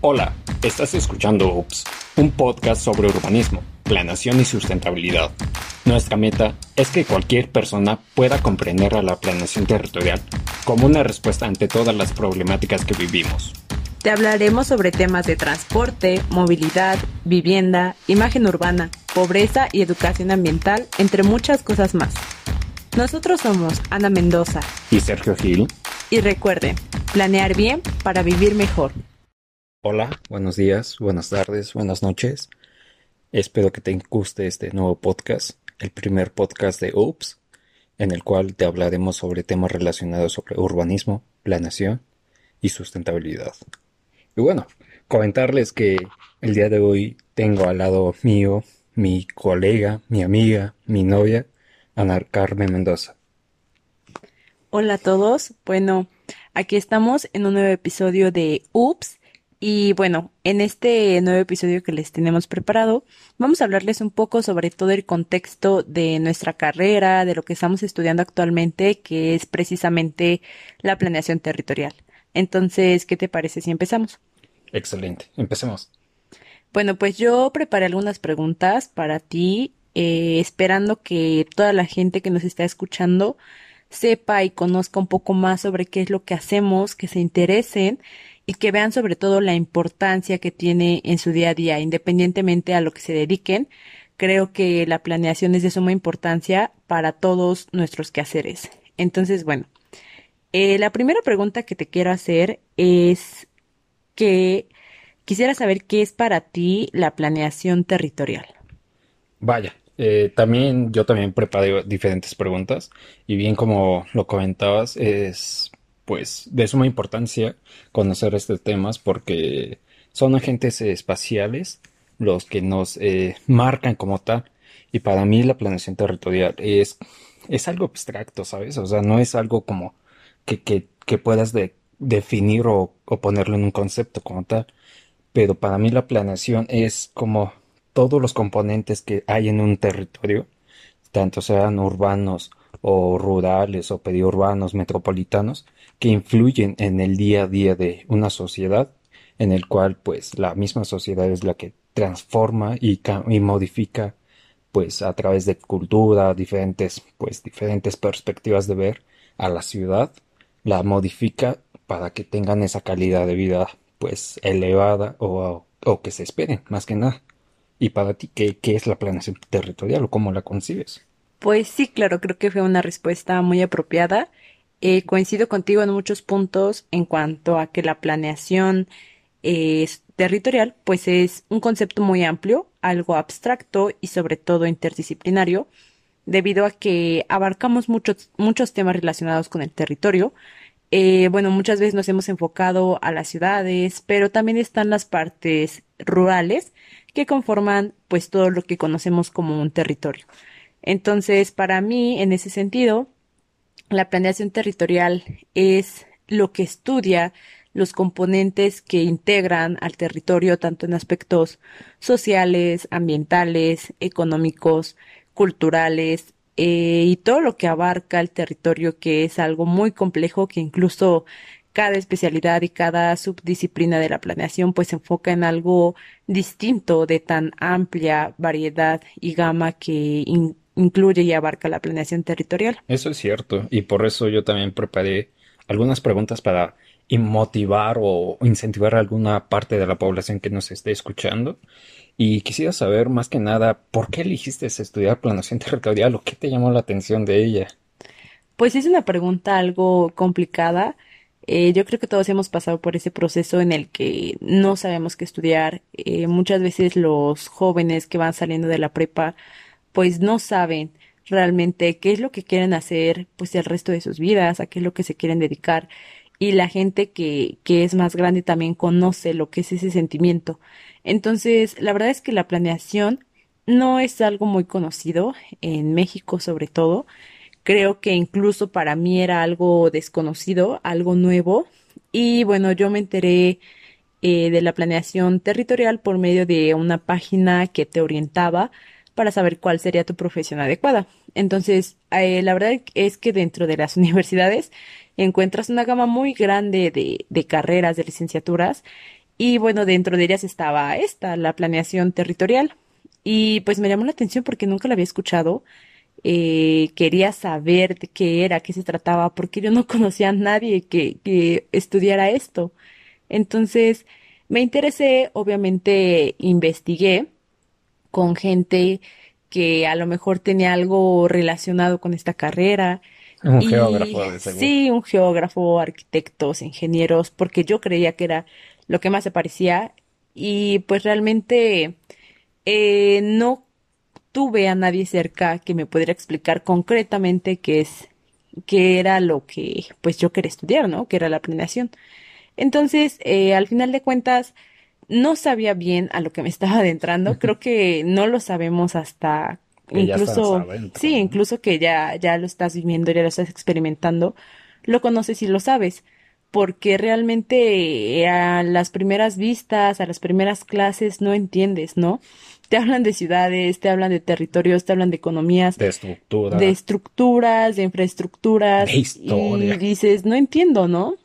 Hola, estás escuchando UPS, un podcast sobre urbanismo, planeación y sustentabilidad. Nuestra meta es que cualquier persona pueda comprender a la planeación territorial como una respuesta ante todas las problemáticas que vivimos. Te hablaremos sobre temas de transporte, movilidad, vivienda, imagen urbana, pobreza y educación ambiental, entre muchas cosas más. Nosotros somos Ana Mendoza y Sergio Gil. Y recuerden, planear bien para vivir mejor. Hola, buenos días, buenas tardes, buenas noches. Espero que te guste este nuevo podcast, el primer podcast de OOPS, en el cual te hablaremos sobre temas relacionados sobre urbanismo, planeación y sustentabilidad. Y bueno, comentarles que el día de hoy tengo al lado mío mi colega, mi amiga, mi novia, Ana Carmen Mendoza. Hola a todos. Bueno, aquí estamos en un nuevo episodio de OOPS y bueno, en este nuevo episodio que les tenemos preparado, vamos a hablarles un poco sobre todo el contexto de nuestra carrera, de lo que estamos estudiando actualmente, que es precisamente la planeación territorial. Entonces, ¿qué te parece si empezamos? Excelente, empecemos. Bueno, pues yo preparé algunas preguntas para ti, eh, esperando que toda la gente que nos está escuchando sepa y conozca un poco más sobre qué es lo que hacemos, que se interesen y que vean sobre todo la importancia que tiene en su día a día, independientemente a lo que se dediquen. Creo que la planeación es de suma importancia para todos nuestros quehaceres. Entonces, bueno, eh, la primera pregunta que te quiero hacer es que quisiera saber qué es para ti la planeación territorial. Vaya, eh, también yo también preparé diferentes preguntas y bien como lo comentabas es pues de suma importancia conocer estos temas porque son agentes espaciales los que nos eh, marcan como tal. Y para mí la planeación territorial es, es algo abstracto, ¿sabes? O sea, no es algo como que, que, puedas definir o, o, ponerlo en un concepto como tal. Pero para mí la planeación es como todos los componentes que hay en un territorio, tanto sean urbanos o rurales o periurbanos, metropolitanos, que influyen en el día a día de una sociedad, en el cual pues la misma sociedad es la que transforma y, modifica pues a través de cultura, diferentes pues diferentes perspectivas de ver a la ciudad, la modifica para que tengan esa calidad de vida pues elevada o, o que se esperen, más que nada. Y para ti, ¿qué, ¿qué es la planeación territorial o cómo la concibes? Pues sí, claro, creo que fue una respuesta muy apropiada. Eh, coincido contigo en muchos puntos en cuanto a que la planeación territorial, pues es un concepto muy amplio, algo abstracto y sobre todo interdisciplinario, debido a que abarcamos muchos, muchos temas relacionados con el territorio. Eh, bueno, muchas veces nos hemos enfocado a las ciudades, pero también están las partes rurales que conforman pues todo lo que conocemos como un territorio. Entonces, para mí, en ese sentido, la planeación territorial es lo que estudia los componentes que integran al territorio tanto en aspectos sociales, ambientales, económicos, culturales eh, y todo lo que abarca el territorio que es algo muy complejo que incluso cada especialidad y cada subdisciplina de la planeación pues se enfoca en algo distinto de tan amplia variedad y gama que incluye y abarca la planeación territorial. Eso es cierto, y por eso yo también preparé algunas preguntas para motivar o incentivar a alguna parte de la población que nos esté escuchando. Y quisiera saber más que nada, ¿por qué elegiste estudiar planeación territorial o qué te llamó la atención de ella? Pues es una pregunta algo complicada. Eh, yo creo que todos hemos pasado por ese proceso en el que no sabemos qué estudiar. Eh, muchas veces los jóvenes que van saliendo de la prepa pues no saben realmente qué es lo que quieren hacer pues el resto de sus vidas, a qué es lo que se quieren dedicar y la gente que, que es más grande también conoce lo que es ese sentimiento. Entonces, la verdad es que la planeación no es algo muy conocido en México sobre todo. Creo que incluso para mí era algo desconocido, algo nuevo. Y bueno, yo me enteré eh, de la planeación territorial por medio de una página que te orientaba para saber cuál sería tu profesión adecuada. Entonces, eh, la verdad es que dentro de las universidades encuentras una gama muy grande de, de carreras, de licenciaturas, Y bueno, dentro de ellas estaba esta, la planeación territorial. Y pues me llamó la atención porque nunca la había escuchado. Eh, quería saber de qué era, qué se trataba, porque yo no conocía a nadie que, que estudiara esto. Entonces, me interesé, obviamente investigué con gente que a lo mejor tenía algo relacionado con esta carrera. Un Y geógrafo, de seguro. sí, un geógrafo, arquitectos, ingenieros, porque yo creía que era lo que más se parecía y pues realmente eh, no tuve a nadie cerca que me pudiera explicar concretamente qué es, qué era lo que pues yo quería estudiar, ¿no? Que era la planeación. Entonces, eh, al final de cuentas, no sabía bien a lo que me estaba adentrando. Creo que no lo sabemos hasta Que incluso, adentro, sí, ¿no? incluso que ya, ya lo estás viviendo, ya lo estás experimentando, lo conoces y lo sabes. Porque realmente eh, a las primeras vistas, a las primeras clases, no entiendes, ¿no? Te hablan de ciudades, te hablan de territorios, te hablan de economías, De de estructura, estructuras, de de infraestructuras, y historia. dices, no entiendo, ¿no?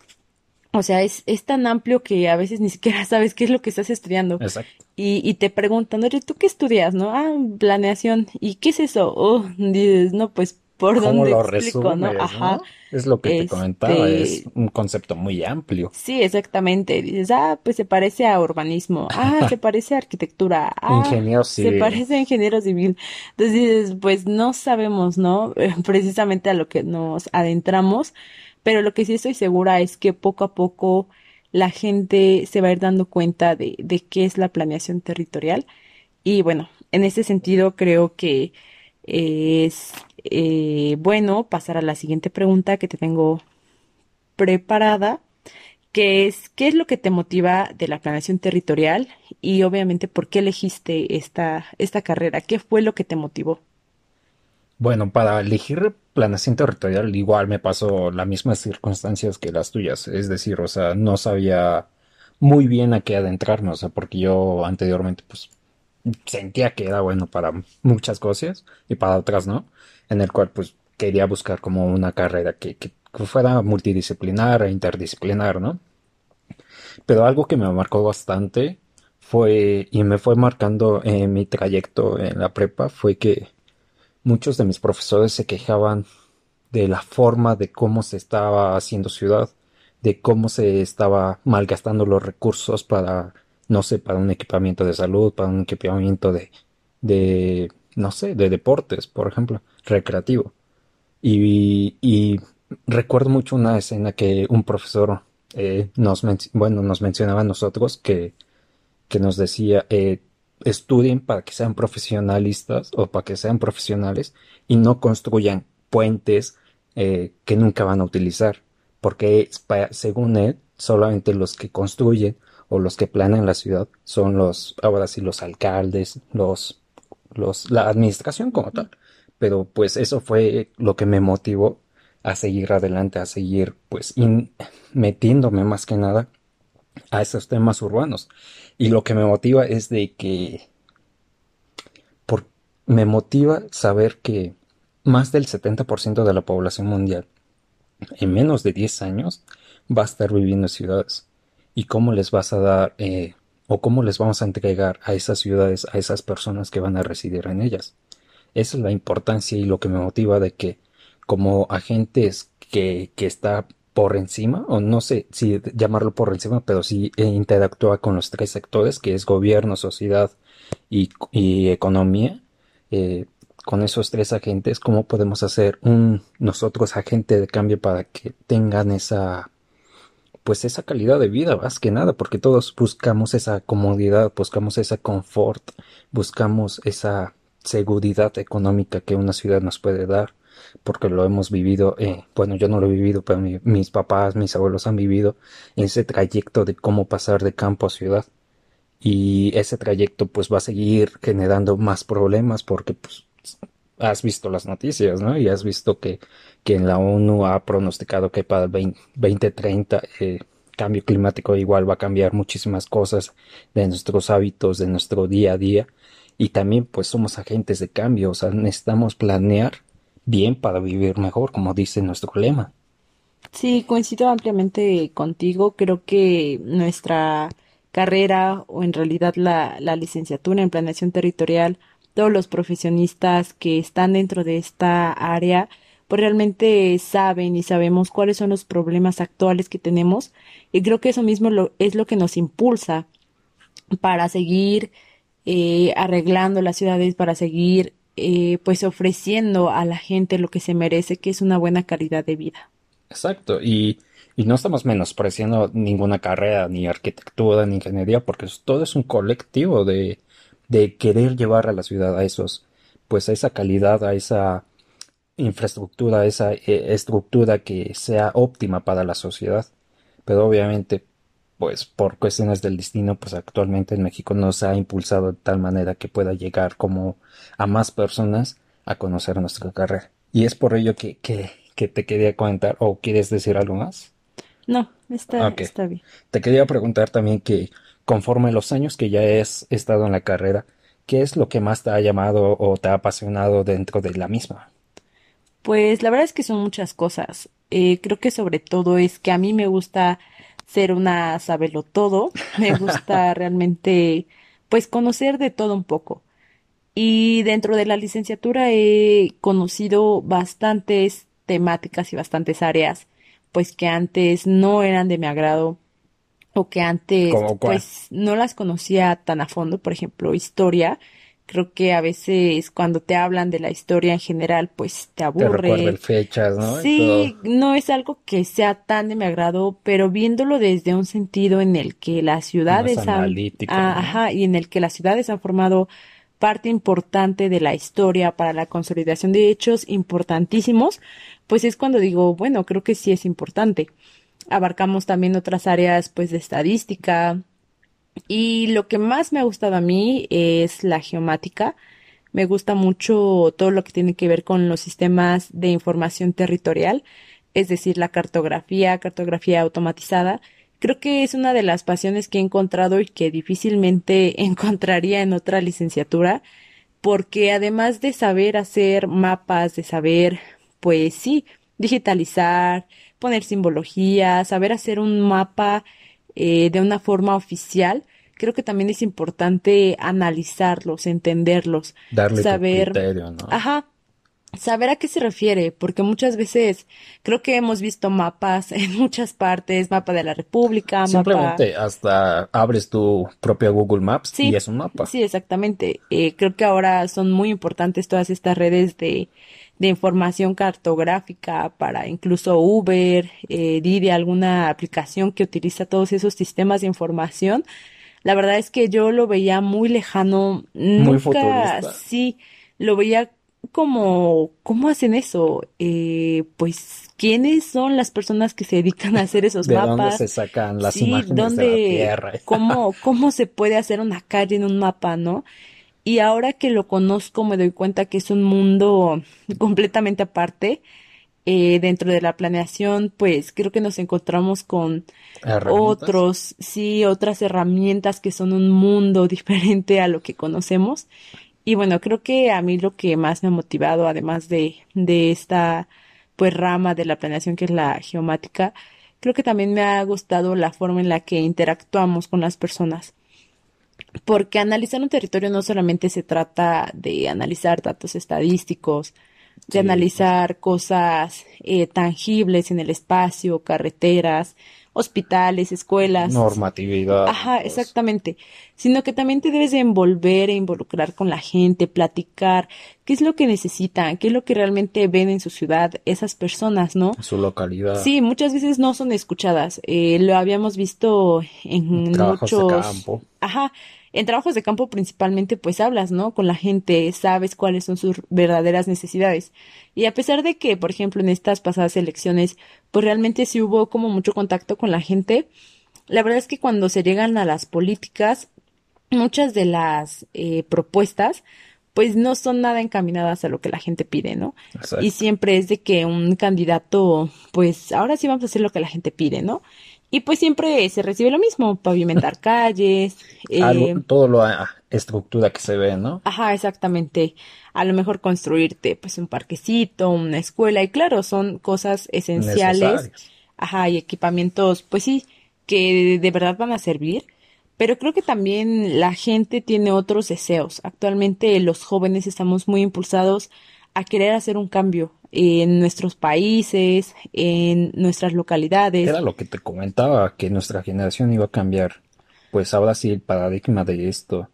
O sea, es, es tan amplio que a veces ni siquiera sabes qué es lo que estás estudiando. Exacto. Y, y te preguntan, oye, ¿tú qué estudias, no? Ah, planeación. ¿Y qué es eso? Oh, dices, no, pues, ¿por ¿Cómo lo explico, no? resumes, Ajá. no? Es lo que te comentaba, es Este, un concepto muy amplio. sí, exactamente. Dices, ah, pues se parece a urbanismo. Ah, se parece a arquitectura. Ah, Ingeniero se civil. parece a ingeniero civil. Entonces dices, pues no sabemos, ¿no? Precisamente a lo que nos adentramos. Pero lo que sí estoy segura es que poco a poco la gente se va a ir dando cuenta de, de qué es la planeación territorial. Y bueno, en ese sentido creo que es eh, bueno pasar a la siguiente pregunta que te tengo preparada, que es, ¿qué es lo que te motiva de la planeación territorial? Y obviamente, ¿por qué elegiste esta, esta carrera? ¿Qué fue lo que te motivó? Bueno, para elegir planeación territorial igual me pasó las mismas circunstancias que las tuyas, es decir, o sea, no sabía muy bien a qué adentrarme, o sea, porque yo anteriormente pues sentía que era bueno para muchas cosas y para otras no, en el cual pues quería buscar como una carrera que, que fuera multidisciplinar e interdisciplinar, ¿no? Pero algo que me marcó bastante fue, y me fue marcando en mi trayecto en la prepa, fue que muchos de mis profesores se quejaban de la forma de cómo se estaba haciendo ciudad, de cómo se estaba malgastando los recursos para, no sé, para un equipamiento de salud, para un equipamiento de, de, no sé, de deportes, por ejemplo, recreativo. Y, recuerdo mucho una escena que un profesor eh, nos, bueno, nos mencionaba a nosotros que, que nos decía, eh, estudien para que sean profesionalistas o para que sean profesionales y no construyan puentes eh, que nunca van a utilizar, porque según él, solamente los que construyen o los que planean la ciudad son los, ahora sí, los alcaldes, los, los, la administración como tal. Pero pues eso fue lo que me motivó a seguir adelante, a seguir pues metiéndome más que nada a esos temas urbanos. Y lo que me motiva es de que me motiva saber que más del 70% de la población mundial en menos de 10 años va a estar viviendo en ciudades. ¿Y cómo les vas a dar eh, o cómo les vamos a entregar a esas ciudades, a esas personas que van a residir en ellas? Esa es la importancia y lo que me motiva de que como agentes que, que está por encima, o no sé si llamarlo por encima, pero sí interactúa con los tres sectores, que es gobierno, sociedad y, y economía, eh, con esos tres agentes, ¿cómo podemos hacer un nosotros agente de cambio para que tengan esa pues esa calidad de vida, más que nada, porque todos buscamos esa comodidad, buscamos esa confort, buscamos esa seguridad económica que una ciudad nos puede dar, porque lo hemos vivido, eh, bueno, yo no lo he vivido, pero mi- mis papás, mis abuelos han vivido ese trayecto de cómo pasar de campo a ciudad. Y ese trayecto pues va a seguir generando más problemas porque pues has visto las noticias, ¿no? Y has visto que, que en la ONU ha pronosticado que para el 20 2030 eh, cambio climático igual va a cambiar muchísimas cosas de nuestros hábitos, de nuestro día a día. Y también pues somos agentes de cambio, o sea, necesitamos planear bien para vivir mejor, como dice nuestro lema. Sí, coincido ampliamente contigo. Creo que nuestra carrera o en realidad la, la licenciatura en planeación territorial, todos los profesionistas que están dentro de esta área, pues realmente saben y sabemos cuáles son los problemas actuales que tenemos y creo que eso mismo lo, es lo que nos impulsa para seguir eh, arreglando las ciudades, para seguir eh, pues ofreciendo a la gente lo que se merece, que es una buena calidad de vida. Exacto, y, y no estamos menospreciando ninguna carrera, ni arquitectura, ni ingeniería, porque todo es un colectivo de, de querer llevar a la ciudad a esos, pues a esa calidad, a esa infraestructura, a esa eh, estructura que sea óptima para la sociedad. Pero obviamente, pues por cuestiones del destino, pues actualmente en México no se ha impulsado de tal manera que pueda llegar como a más personas a conocer nuestra carrera. Y es por ello que, que, que te quería comentar, o quieres decir algo más? No, está, está bien. Te quería preguntar también que conforme los años que ya has estado en la carrera, ¿qué es lo que más te ha llamado o te ha apasionado dentro de la misma? Pues la verdad es que son muchas cosas. Eh, creo que sobre todo es que a mí me gusta ser una todo, me gusta realmente pues conocer de todo un poco. Y dentro de la licenciatura he conocido bastantes temáticas y bastantes áreas pues que antes no eran de mi agrado o que antes pues no las conocía tan a fondo, por ejemplo, historia. Creo que a veces cuando te hablan de la historia en general, pues te aburre. Te fechas, ¿no? Sí, no es algo que sea tan de mi agrado, pero viéndolo desde un sentido en el que las ciudades han, ah, ajá, y en el que las ciudades han formado parte importante de la historia para la consolidación de hechos importantísimos, pues es cuando digo, bueno, creo que sí es importante abarcamos también otras áreas pues de estadística y lo que más me ha gustado a mí es la geomática. Me gusta mucho todo lo que tiene que ver con los sistemas de información territorial, es decir, la cartografía, cartografía automatizada. Creo que es una de las pasiones que he encontrado y que difícilmente encontraría en otra licenciatura, porque además de saber hacer mapas, de saber, pues sí, digitalizar, poner simbología, saber hacer un mapa eh, de una forma oficial, creo que también es importante analizarlos, entenderlos, darle saber, criterio, ¿no? Ajá, saber a qué se refiere, porque muchas veces creo que hemos visto mapas en muchas partes, mapa de la República, Simplemente hasta abres tu propia Google Maps y es un mapa. Sí, exactamente. Eh, creo que ahora son muy importantes todas estas redes de de información cartográfica para incluso Uber, eh, Didi, alguna aplicación que utiliza todos esos sistemas de información. La verdad es que yo lo veía muy lejano, muy nunca, sí, lo veía como, ¿cómo hacen eso? Eh, pues, ¿quiénes son las personas que se dedican a hacer esos ¿De mapas? ¿Dónde se sacan las imágenes de la tierra? ¿cómo, ¿Cómo se puede hacer una calle en un mapa, no? Y ahora que lo conozco me doy cuenta que es un mundo completamente aparte. Eh, dentro de la planeación, pues creo que nos encontramos con otros, sí, otras herramientas que son un mundo diferente a lo que conocemos. Y bueno, creo que a mí lo que más me ha motivado, además de, de esta pues rama de la planeación que es la geomática, creo que también me ha gustado la forma en la que interactuamos con las personas porque analizar un territorio no solamente se trata de analizar datos estadísticos, de analizar cosas eh, tangibles en el espacio, carreteras, hospitales, escuelas. Normatividad. Ajá, pues. exactamente. Sino que también te debes de envolver e involucrar con la gente, platicar qué es lo que necesitan, qué es lo que realmente ven en su ciudad esas personas, ¿no? Su localidad. Sí, muchas veces no son escuchadas. Eh, lo habíamos visto en muchos. De campo. Ajá en trabajos de campo principalmente pues hablas, ¿no? Con la gente, sabes cuáles son sus verdaderas necesidades. Y a pesar de que, por ejemplo, en estas pasadas elecciones, pues realmente sí hubo como mucho contacto con la gente, la verdad es que cuando se llegan a las políticas, muchas de las eh, propuestas pues no son nada encaminadas a lo que la gente pide, ¿no? Y siempre es de que un candidato, pues ahora sí vamos a hacer lo que la gente pide, ¿no? Y pues siempre se recibe lo mismo, pavimentar calles. Eh, todo lo estructura que se ve, ¿no? Ajá, exactamente. A lo mejor construirte pues un parquecito, una escuela y claro, son cosas esenciales. Ajá, y equipamientos pues sí, que de verdad van a servir. pero creo que también la gente tiene otros deseos. Actualmente los jóvenes estamos muy impulsados a querer hacer un cambio en nuestros países, en nuestras localidades. Era lo que te comentaba, que nuestra generación iba a cambiar. Pues ahora sí el paradigma de esto.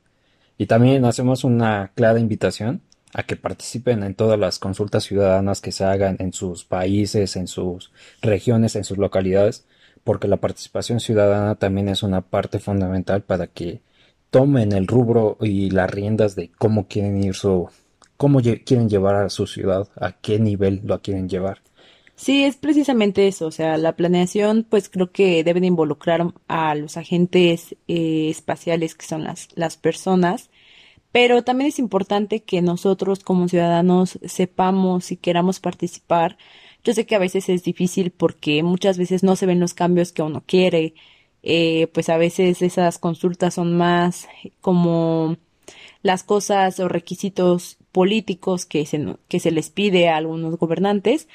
Y también hacemos una clara invitación a que participen en todas las consultas ciudadanas que se hagan en sus países, en sus regiones, en sus localidades, porque la participación ciudadana también es una parte fundamental para que tomen el rubro y las riendas de cómo quieren ir su, cómo quieren llevar a su ciudad, a qué nivel lo quieren llevar. Sí, es precisamente eso, o sea, la planeación pues creo que deben involucrar a los agentes eh, espaciales que son las, las personas pero también es importante que nosotros como ciudadanos sepamos y queramos participar. Yo sé que a veces es difícil porque muchas veces no se ven los cambios que uno quiere. Eh, pues a veces esas consultas son más como las cosas o requisitos políticos que se, que se les pide a algunos gobernantes,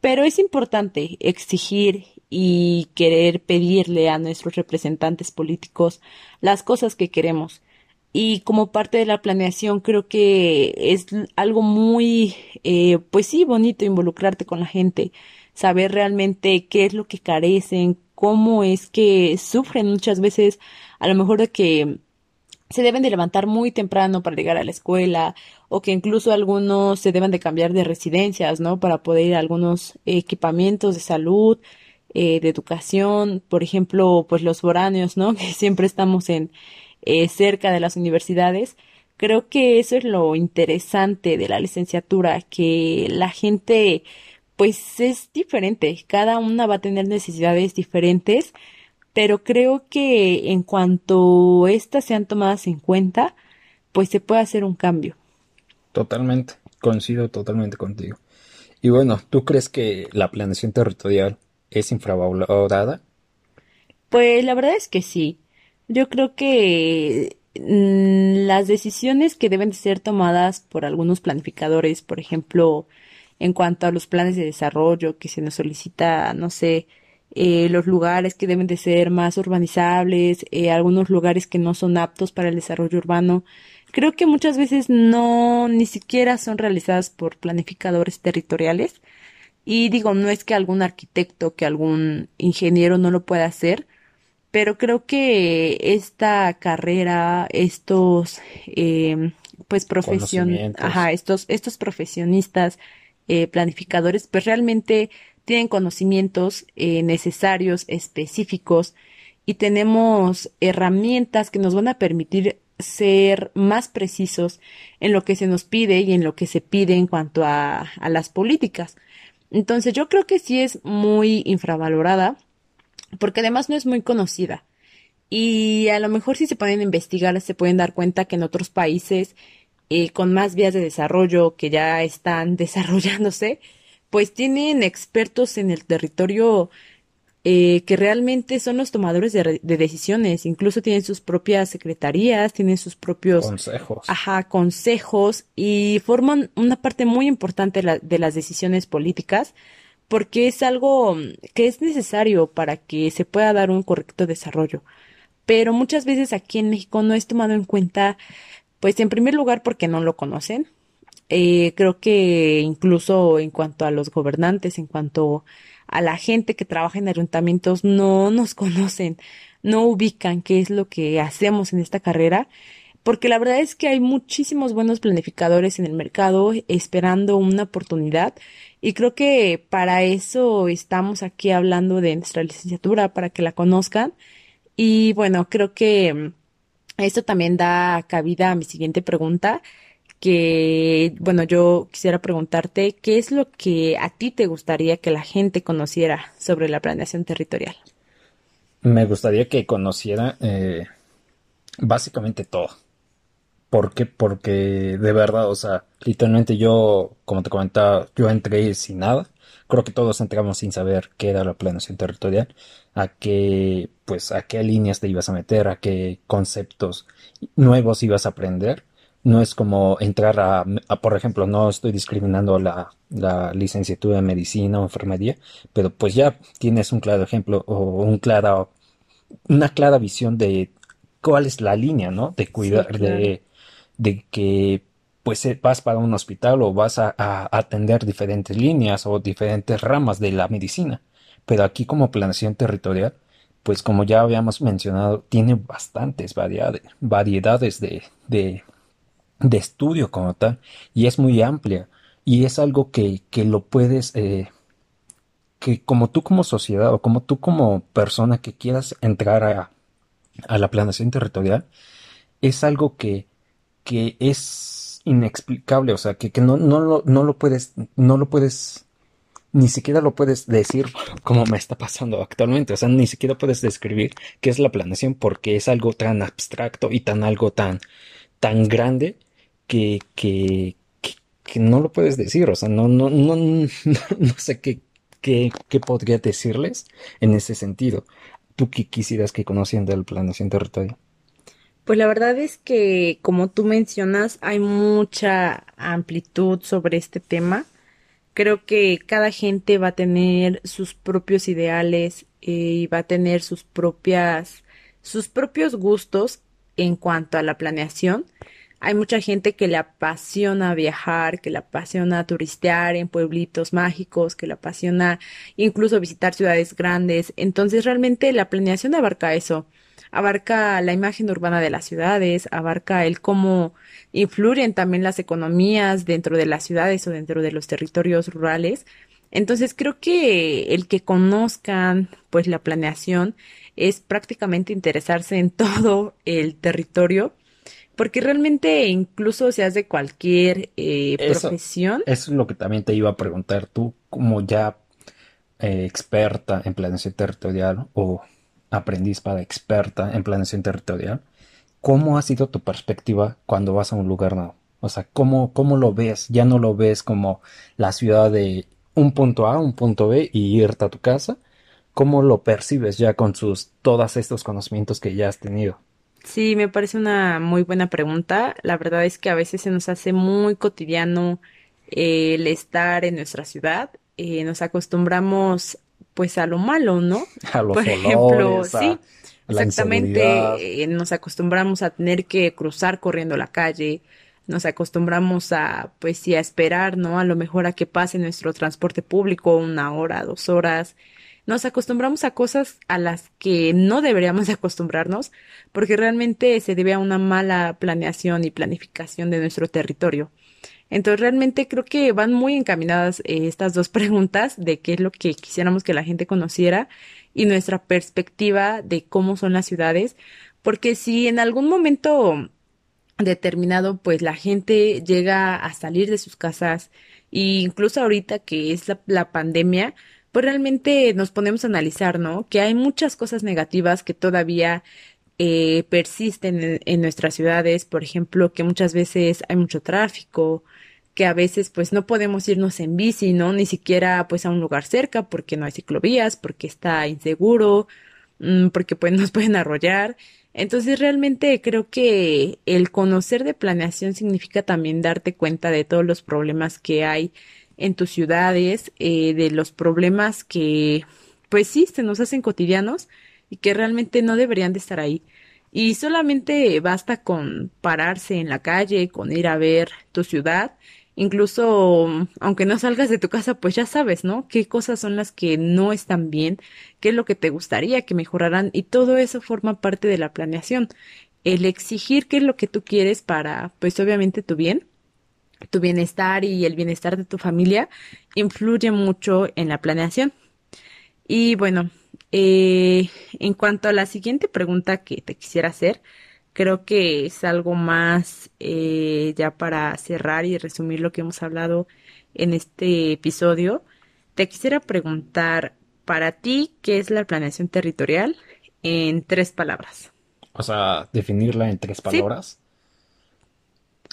pero es importante exigir y querer pedirle a nuestros representantes políticos las cosas que queremos. Y como parte de la planeación creo que es algo muy, eh, pues sí, bonito involucrarte con la gente, saber realmente qué es lo que carecen, cómo es que sufren muchas veces, a lo mejor de que se deben de levantar muy temprano para llegar a la escuela o que incluso algunos se deben de cambiar de residencias, ¿no? Para poder ir a algunos equipamientos de salud, eh, de educación, por ejemplo, pues los foráneos, ¿no? Que siempre estamos en, eh, cerca de las universidades. Creo que eso es lo interesante de la licenciatura, que la gente pues es diferente, cada una va a tener necesidades diferentes, pero creo que en cuanto éstas sean tomadas en cuenta, pues se puede hacer un cambio. Totalmente, coincido totalmente contigo. Y bueno, ¿tú crees que la planeación territorial es infravalorada? Pues la verdad es que sí. Yo creo que mm, las decisiones que deben de ser tomadas por algunos planificadores, por ejemplo, en cuanto a los planes de desarrollo que se nos solicita, no sé, eh, los lugares que deben de ser más urbanizables, eh, algunos lugares que no son aptos para el desarrollo urbano, creo que muchas veces no ni siquiera son realizadas por planificadores territoriales. Y digo, no es que algún arquitecto, que algún ingeniero no lo pueda hacer, pero creo que esta carrera, estos, eh, pues profesión, ajá, estos, estos profesionistas, eh, planificadores, pues realmente tienen conocimientos eh, necesarios, específicos, y tenemos herramientas que nos van a permitir ser más precisos en lo que se nos pide y en lo que se pide en cuanto a, a las políticas. Entonces yo creo que sí es muy infravalorada porque además no es muy conocida. Y a lo mejor si se pueden investigar se pueden dar cuenta que en otros países eh, con más vías de desarrollo que ya están desarrollándose, pues tienen expertos en el territorio eh, que realmente son los tomadores de, decisiones, incluso tienen sus propias secretarías, tienen sus propios consejos, ajá, consejos y forman una parte muy importante de las decisiones políticas porque es algo que es necesario para que se pueda dar un correcto desarrollo. Pero muchas veces aquí en México no es tomado en cuenta, pues en primer lugar porque no lo conocen. Eh, creo que incluso en cuanto a los gobernantes, en cuanto a la gente que trabaja en ayuntamientos, no nos conocen, no ubican qué es lo que hacemos en esta carrera porque la verdad es que hay muchísimos buenos planificadores en el mercado esperando una oportunidad y creo que para eso estamos aquí hablando de nuestra licenciatura, para que la conozcan. Y bueno, creo que mm, esto también da cabida a mi siguiente pregunta, que bueno, yo quisiera preguntarte, ¿qué es lo que a ti te gustaría que la gente conociera sobre la planeación territorial? Me gustaría que conociera eh, básicamente todo ¿Por qué? Porque de verdad, o sea, literalmente yo, como te comentaba, yo entré sin nada. Creo que todos entramos sin saber qué era la planeación territorial, a qué, pues, a qué líneas te ibas a meter, a qué conceptos nuevos ibas a aprender. No es como entrar a, por ejemplo, no estoy discriminando la, la licenciatura en medicina o enfermería, pero pues ya tienes un claro ejemplo o un clara, una clara visión de cuál es la línea, ¿no? De Sí, cuidar, claro. de, de que pues eh, vas para un hospital o vas a, a atender diferentes líneas o diferentes ramas de la medicina. Pero aquí como planeación territorial, pues como ya habíamos mencionado, tiene bastantes variedades, variedades de, de, de estudio como tal y es muy amplia y es algo que, que lo puedes, eh, que como tú como sociedad o como tú como persona que quieras entrar a, a la planeación territorial, es algo que, que es inexplicable, o sea, que, que no, no, lo, no lo puedes, no lo puedes, ni siquiera lo puedes decir como me está pasando actualmente, o sea, ni siquiera puedes describir qué es la planeación porque es algo tan abstracto y tan algo tan, tan grande que, que, que, no lo puedes decir, o sea, no, no, no, no, no sé qué, qué, qué podría decirles en ese sentido. ¿Tú qué quisieras que conocieran de la planeación territorial? Pues la verdad es que, como tú mencionas, hay mucha amplitud sobre este tema. Creo que cada gente va a tener sus propios ideales eh, y va a tener sus propias, sus propios gustos en cuanto a la planeación. Hay mucha gente que le apasiona viajar, que le apasiona turistear en pueblitos mágicos, que le apasiona incluso visitar ciudades grandes. Entonces, realmente la planeación abarca eso. Abarca la imagen urbana de las ciudades, abarca el cómo influyen también las economías dentro de las ciudades o dentro de los territorios rurales. Entonces, creo que el que conozcan pues la planeación es prácticamente interesarse en todo el territorio porque realmente incluso seas de cualquier eh, Eso, profesión, eso es lo que también te iba a preguntar. Tú, como ya eh, experta en planeación territorial o aprendiz para experta en planeación territorial, ¿cómo ha sido tu perspectiva cuando vas a un lugar nuevo? O sea, ¿cómo, cómo lo ves? Ya no lo ves como la ciudad de un punto A, un punto B y irte a tu casa. ¿Cómo lo percibes ya con sus todos estos conocimientos que ya has tenido? Sí me parece una muy buena pregunta. La verdad es que a veces se nos hace muy cotidiano eh, el estar en nuestra ciudad. Eh, nos acostumbramos pues a lo malo, ¿no? A Por los ejemplo, olores, a, sí, a la inseguridad. exactamente, eh, nos acostumbramos a tener que cruzar corriendo la calle, nos acostumbramos a, pues sí, a esperar, ¿no? A lo mejor a que pase nuestro transporte público una hora, dos horas. Nos acostumbramos a cosas a las que no deberíamos de acostumbrarnos, porque realmente se debe a una mala planeación y planificación de nuestro territorio. Entonces, realmente creo que van muy encaminadas eh, estas dos preguntas de qué es lo que quisiéramos que la gente conociera y nuestra perspectiva de cómo son las ciudades, porque si en algún momento determinado, pues la gente llega a salir de sus casas, e incluso ahorita que es la pandemia, pues realmente nos ponemos a analizar, ¿no? Que hay muchas cosas negativas que todavía eh, persisten en, en nuestras ciudades, por ejemplo, que muchas veces hay mucho tráfico, que a veces pues no podemos irnos en bici, ¿no? Ni siquiera pues a un lugar cerca porque no hay ciclovías, porque está inseguro, mm, porque pues nos pueden arrollar. Entonces realmente creo que el conocer de planeación significa también darte cuenta de todos los problemas que hay en tus ciudades, eh, de los problemas que pues sí se nos hacen cotidianos y que realmente no deberían de estar ahí. Y solamente basta con pararse en la calle, con ir a ver tu ciudad. Incluso, aunque no salgas de tu casa, pues ya sabes, ¿no? Qué cosas son las que no están bien, qué es lo que te gustaría que mejoraran y todo eso forma parte de la planeación. El exigir qué es lo que tú quieres para, pues obviamente tu bien, tu bienestar y el bienestar de tu familia influye mucho en la planeación. Y bueno, eh, en cuanto a la siguiente pregunta que te quisiera hacer, creo que es algo más eh, ya para cerrar y resumir lo que hemos hablado en este episodio. Te quisiera preguntar, para ti, ¿qué es la planeación territorial en tres palabras? O sea, definirla en tres Sí, palabras.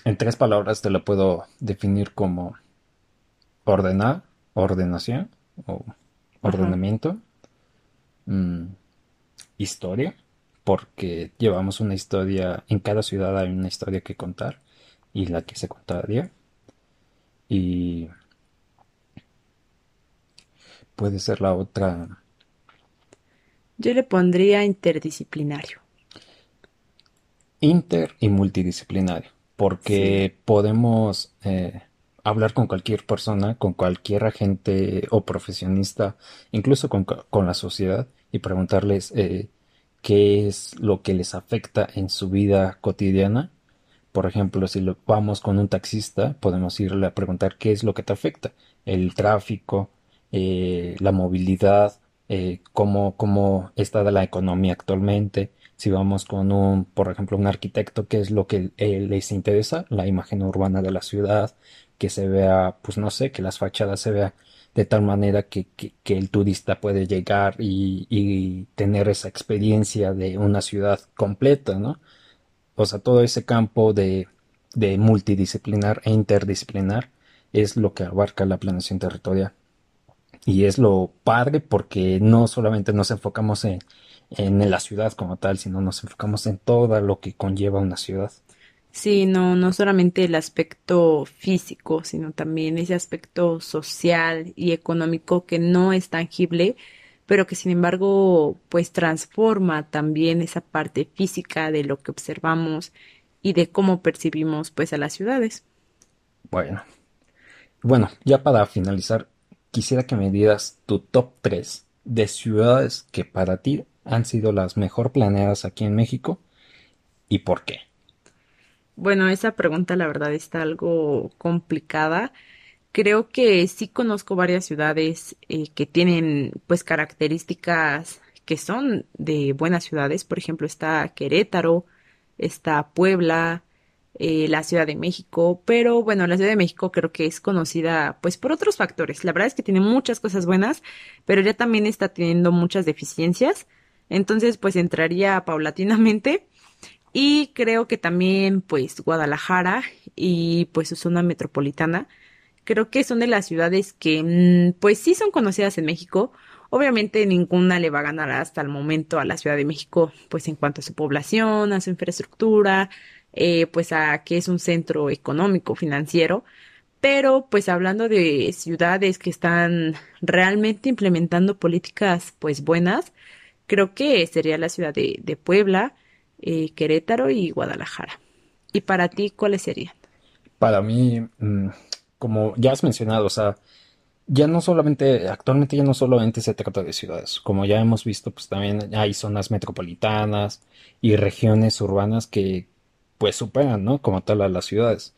En tres palabras te la puedo definir como ordenar, ordenación o ordenamiento, mm, historia, porque llevamos una historia, en cada ciudad hay una historia que contar y la que se contaría. Y puede ser la otra, yo le pondría interdisciplinario. inter y multidisciplinario, Porque podemos eh, hablar con cualquier persona, con cualquier agente o profesionista, incluso con, con la sociedad, y preguntarles eh, qué es lo que les afecta en su vida cotidiana. Por ejemplo, si vamos con un taxista, podemos irle a preguntar qué es lo que te afecta, el tráfico, eh, la movilidad, cómo, cómo está la economía actualmente. Si vamos con un, por ejemplo, un arquitecto, qué es lo que eh, les interesa, la imagen urbana de la ciudad, que se vea, pues no sé, que las fachadas se vea de tal manera que, que, que el turista puede llegar y, y tener esa experiencia de una ciudad completa, ¿no? O sea, todo ese campo de, de multidisciplinar e interdisciplinar es lo que abarca la planeación territorial. Y es lo padre porque no solamente nos enfocamos en, en la ciudad como tal, sino nos enfocamos en todo lo que conlleva una ciudad. Sí, no, no solamente el aspecto físico, sino también ese aspecto social y económico que no es tangible, pero que sin embargo, pues transforma también esa parte física de lo que observamos y de cómo percibimos pues a las ciudades. Bueno, bueno, ya para finalizar, quisiera que me dieras tu top 3 de ciudades que para ti han sido las mejor planeadas aquí en México y por qué. Bueno, esa pregunta la verdad está algo complicada. Creo que sí conozco varias ciudades eh, que tienen pues características que son de buenas ciudades. Por ejemplo, está Querétaro, está Puebla, eh, la Ciudad de México. Pero bueno, la Ciudad de México creo que es conocida pues por otros factores. La verdad es que tiene muchas cosas buenas, pero ya también está teniendo muchas deficiencias. Entonces pues entraría paulatinamente. Y creo que también, pues, Guadalajara y pues su zona metropolitana, creo que son de las ciudades que, mm, pues, sí son conocidas en México. Obviamente ninguna le va a ganar hasta el momento a la Ciudad de México, pues, en cuanto a su población, a su infraestructura, eh, pues, a que es un centro económico, financiero. Pero, pues, hablando de ciudades que están realmente implementando políticas, pues, buenas, Creo que sería la ciudad de, de Puebla, eh, Querétaro y Guadalajara. ¿Y para ti cuáles serían? Para mí, mm, como ya has mencionado, o sea, ya no solamente, actualmente ya no solamente se trata de ciudades, como ya hemos visto, pues también hay zonas metropolitanas y regiones urbanas que pues superan, ¿no? Como tal a las ciudades.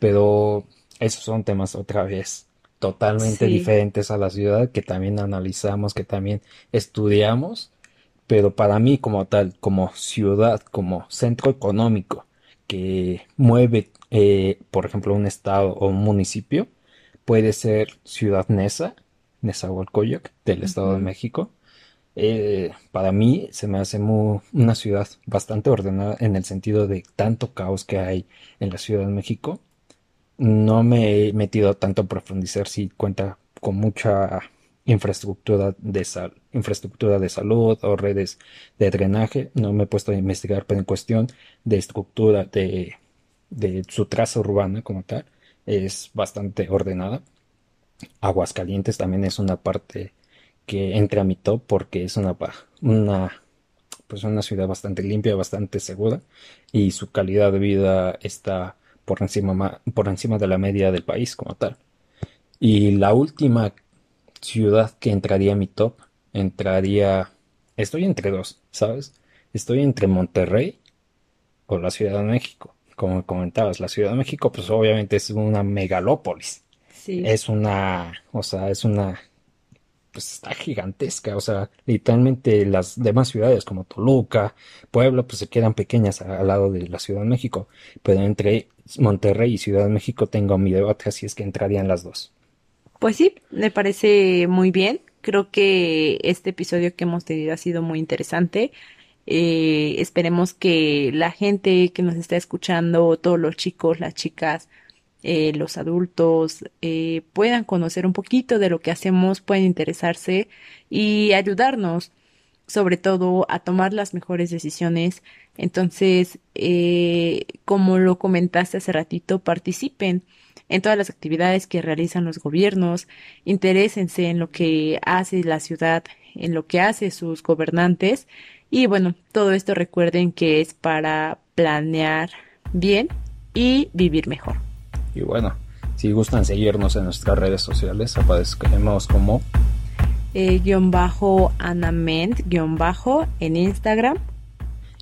Pero esos son temas otra vez totalmente Sí, diferentes a la ciudad que también analizamos, que también estudiamos pero para mí como tal, como ciudad, como centro económico que mueve, eh, por ejemplo, un estado o un municipio, puede ser Ciudad Neza, Nezahualcóyotl, del Estado de México. Eh, para mí se me hace mu- una ciudad bastante ordenada en el sentido de tanto caos que hay en la Ciudad de México. No me he metido tanto a profundizar si cuenta con mucha infraestructura de sal, infraestructura de salud o redes de drenaje. No me he puesto a investigar, pero en cuestión de estructura de, de su traza urbana como tal, es bastante ordenada. Aguascalientes también es una parte que entra a mi top porque es una, una pues una ciudad bastante limpia, bastante segura y su calidad de vida está por encima, por encima de la media del país como tal. Y la última ciudad que entraría a mi top, entraría... Estoy entre dos, ¿sabes? Estoy entre Monterrey o la Ciudad de México. Como comentabas, la Ciudad de México pues obviamente es una megalópolis. sí. Es una, o sea, es una pues está gigantesca, o sea, literalmente las demás ciudades como Toluca, Puebla, pues se quedan pequeñas al lado de la Ciudad de México, pero entre Monterrey y Ciudad de México tengo mi debate, así es que entrarían las dos. Pues sí, me parece muy bien. Creo que este episodio que hemos tenido ha sido muy interesante. Eh, esperemos que la gente que nos está escuchando, todos los chicos, las chicas, eh, los adultos, eh, puedan conocer un poquito de lo que hacemos, pueden interesarse y ayudarnos, sobre todo, a tomar las mejores decisiones. Entonces, eh, como lo comentaste hace ratito, participen en todas las actividades que realizan los gobiernos, interésense en lo que hace la ciudad, en lo que hace sus gobernantes y bueno, todo esto recuerden que es para planear bien y vivir mejor. Y bueno, si gustan seguirnos en nuestras redes sociales, aparecemos como eh, guion bajo anament guion bajo en Instagram.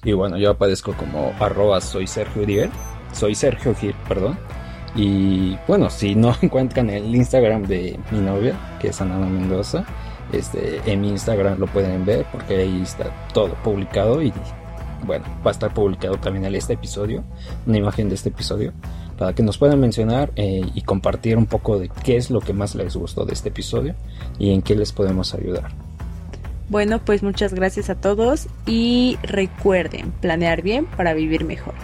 Y bueno, yo aparezco como arroba soy Sergio Uriel, soy Sergio Gil, perdón. Y bueno, si no encuentran el Instagram de mi novia, que es Ana Mendoza, este, en mi Instagram lo pueden ver porque ahí está todo publicado y bueno, va a estar publicado también en este episodio, una imagen de este episodio, para que nos puedan mencionar eh, y compartir un poco de qué es lo que más les gustó de este episodio y en qué les podemos ayudar. Bueno, pues muchas gracias a todos y recuerden planear bien para vivir mejor.